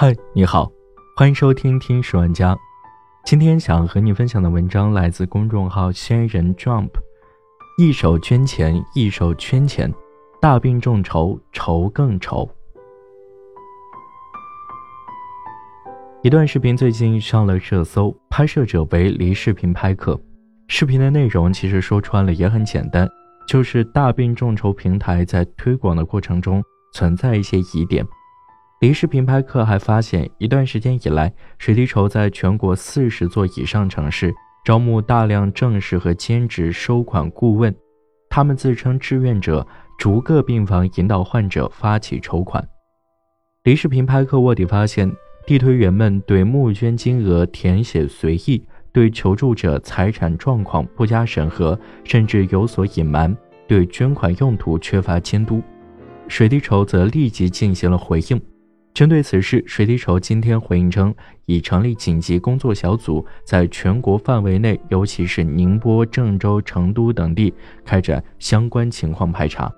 嗨，你好，欢迎收听《听十万家》。今天想和你分享的文章来自公众号“仙人 Jump”。一手捐钱，一手圈钱，大病众筹，愁更愁。一段视频最近上了热搜，拍摄者为梨视频拍客。视频的内容其实说穿了也很简单，就是大病众筹平台在推广的过程中存在一些疑点。梨视频拍客还发现，一段时间以来，水滴筹在全国四十座以上城市招募大量正式和兼职收款顾问，他们自称志愿者，逐个病房引导患者发起筹款。梨视频拍客卧底发现，地推员们对募捐金额填写随意。对求助者财产状况不加审核，甚至有所隐瞒；对捐款用途缺乏监督。水滴筹则立即进行了回应。针对此事，水滴筹今天回应称，已成立紧急工作小组，在全国范围内，尤其是宁波、郑州、成都等地开展相关情况排查。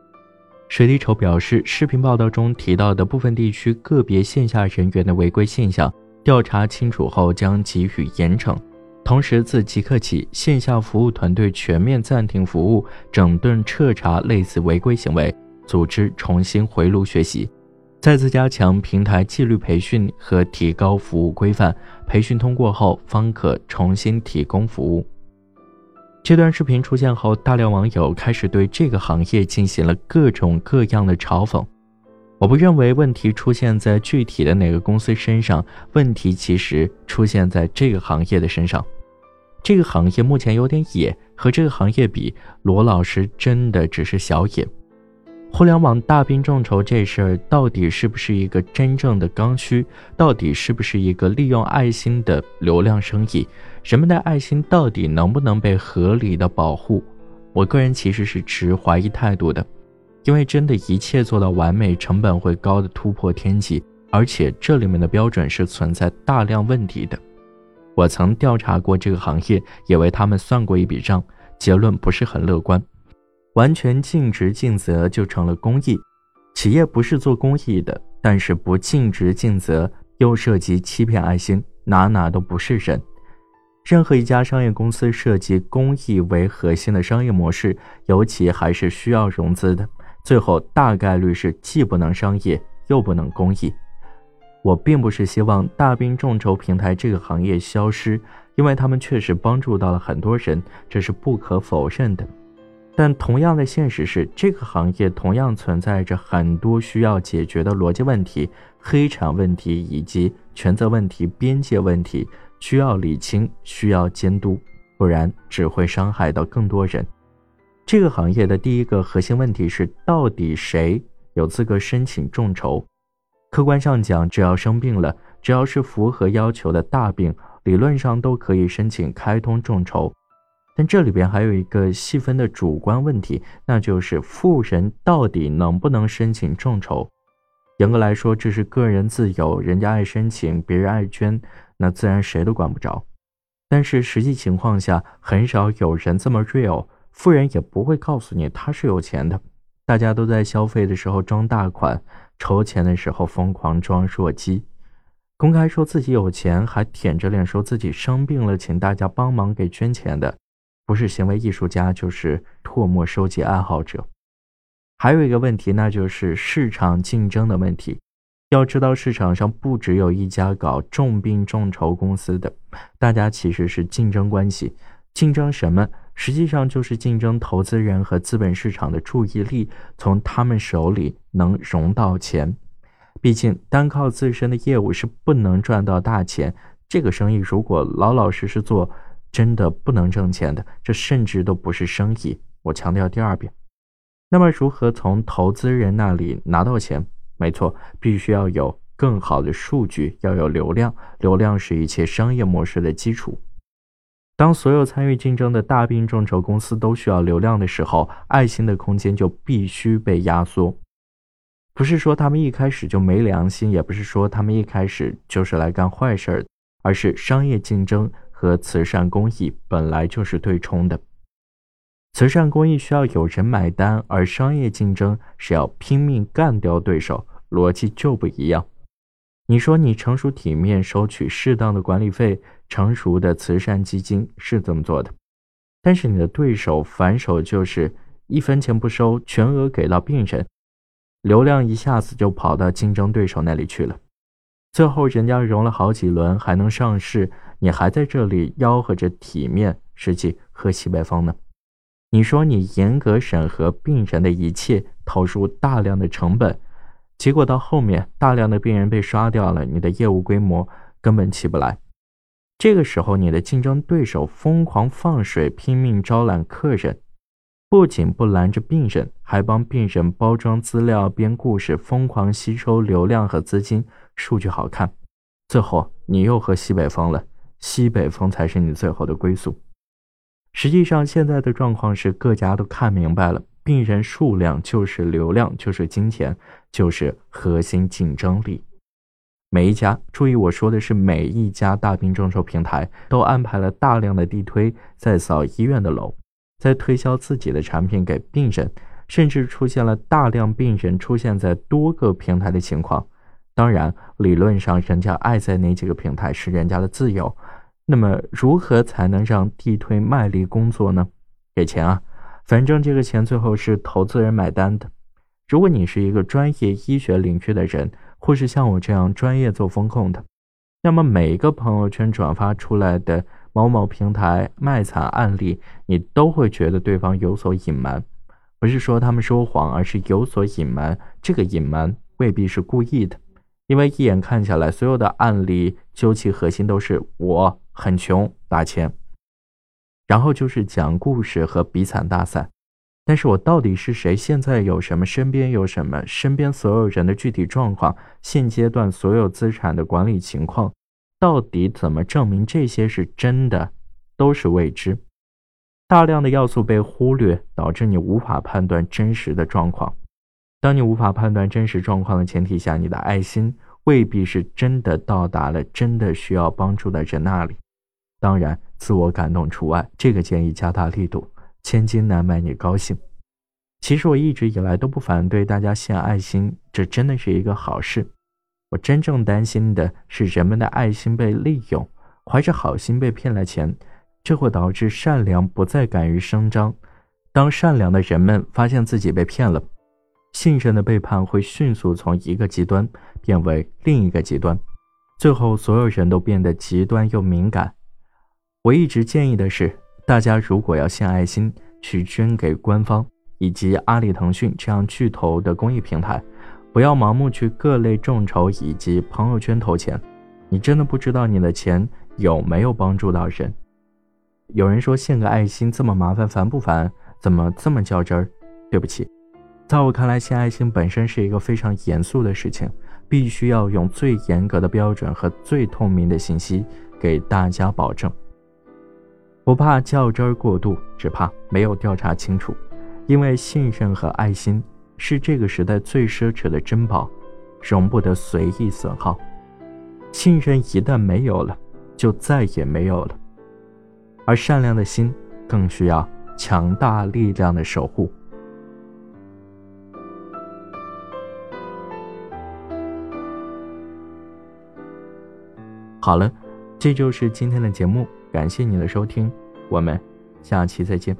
水滴筹表示，视频报道中提到的部分地区个别线下人员的违规现象，调查清楚后将给予严惩。同时，自即刻起，线下服务团队全面暂停服务，整顿彻查类似违规行为，组织重新回炉学习，再次加强平台纪律培训和提高服务规范。培训通过后，方可重新提供服务。这段视频出现后，大量网友开始对这个行业进行了各种各样的嘲讽。我不认为问题出现在具体的哪个公司身上，问题其实出现在这个行业的身上。这个行业目前有点野，和这个行业比，罗老师真的只是小野。互联网大兵众筹这事儿到底是不是一个真正的刚需？到底是不是一个利用爱心的流量生意？人们的爱心到底能不能被合理的保护？我个人其实是持怀疑态度的，因为真的一切做到完美，成本会高的突破天际，而且这里面的标准是存在大量问题的。我曾调查过这个行业，也为他们算过一笔账，结论不是很乐观。完全尽职尽责就成了公益，企业不是做公益的，但是不尽职尽责又涉及欺骗爱心，哪哪都不是人。任何一家商业公司涉及公益为核心的商业模式，尤其还是需要融资的，最后大概率是既不能商业又不能公益。我并不是希望大兵众筹平台这个行业消失，因为他们确实帮助到了很多人，这是不可否认的。但同样的现实是，这个行业同样存在着很多需要解决的逻辑问题、黑产问题以及权责问题、边界问题，需要理清，需要监督，不然只会伤害到更多人。这个行业的第一个核心问题是，到底谁有资格申请众筹？客观上讲，只要生病了，只要是符合要求的大病，理论上都可以申请开通众筹。但这里边还有一个细分的主观问题，那就是富人到底能不能申请众筹？严格来说，这是个人自由，人家爱申请，别人爱捐，那自然谁都管不着。但是实际情况下，很少有人这么 real，富人也不会告诉你他是有钱的。大家都在消费的时候装大款。筹钱的时候疯狂装弱鸡，公开说自己有钱，还舔着脸说自己生病了，请大家帮忙给捐钱的，不是行为艺术家，就是唾沫收集爱好者。还有一个问题，那就是市场竞争的问题。要知道，市场上不只有一家搞重病众筹公司的，大家其实是竞争关系。竞争什么？实际上就是竞争投资人和资本市场的注意力，从他们手里能融到钱。毕竟单靠自身的业务是不能赚到大钱。这个生意如果老老实实做，真的不能挣钱的。这甚至都不是生意。我强调第二遍。那么如何从投资人那里拿到钱？没错，必须要有更好的数据，要有流量。流量是一切商业模式的基础。当所有参与竞争的大病众筹公司都需要流量的时候，爱心的空间就必须被压缩。不是说他们一开始就没良心，也不是说他们一开始就是来干坏事儿，而是商业竞争和慈善公益本来就是对冲的。慈善公益需要有人买单，而商业竞争是要拼命干掉对手，逻辑就不一样。你说你成熟体面，收取适当的管理费，成熟的慈善基金是这么做的，但是你的对手反手就是一分钱不收，全额给到病人，流量一下子就跑到竞争对手那里去了。最后人家融了好几轮还能上市，你还在这里吆喝着体面，实际喝西北风呢？你说你严格审核病人的一切，投入大量的成本。结果到后面，大量的病人被刷掉了，你的业务规模根本起不来。这个时候，你的竞争对手疯狂放水，拼命招揽客人，不仅不拦着病人，还帮病人包装资料、编故事，疯狂吸收流量和资金，数据好看。最后，你又喝西北风了，西北风才是你最后的归宿。实际上，现在的状况是各家都看明白了。病人数量就是流量，就是金钱，就是核心竞争力。每一家，注意我说的是每一家大病众筹平台都安排了大量的地推，在扫医院的楼，在推销自己的产品给病人，甚至出现了大量病人出现在多个平台的情况。当然，理论上人家爱在哪几个平台是人家的自由。那么，如何才能让地推卖力工作呢？给钱啊！反正这个钱最后是投资人买单的。如果你是一个专业医学领域的人，或是像我这样专业做风控的，那么每一个朋友圈转发出来的某某平台卖惨案例，你都会觉得对方有所隐瞒。不是说他们说谎，而是有所隐瞒。这个隐瞒未必是故意的，因为一眼看下来，所有的案例究其核心都是我很穷，打钱。然后就是讲故事和比惨大赛，但是我到底是谁？现在有什么？身边有什么？身边所有人的具体状况，现阶段所有资产的管理情况，到底怎么证明这些是真的，都是未知。大量的要素被忽略，导致你无法判断真实的状况。当你无法判断真实状况的前提下，你的爱心未必是真的到达了真的需要帮助的人那里。当然。自我感动除外，这个建议加大力度，千金难买你高兴。其实我一直以来都不反对大家献爱心，这真的是一个好事。我真正担心的是人们的爱心被利用，怀着好心被骗了钱，这会导致善良不再敢于声张。当善良的人们发现自己被骗了，信任的背叛会迅速从一个极端变为另一个极端，最后所有人都变得极端又敏感。我一直建议的是，大家如果要献爱心，去捐给官方以及阿里、腾讯这样巨头的公益平台，不要盲目去各类众筹以及朋友圈投钱。你真的不知道你的钱有没有帮助到人。有人说献个爱心这么麻烦，烦不烦？怎么这么较真儿？对不起，在我看来，献爱心本身是一个非常严肃的事情，必须要用最严格的标准和最透明的信息给大家保证。不怕较真儿过度，只怕没有调查清楚。因为信任和爱心是这个时代最奢侈的珍宝，容不得随意损耗。信任一旦没有了，就再也没有了。而善良的心更需要强大力量的守护。好了，这就是今天的节目。感谢你的收听，我们下期再见。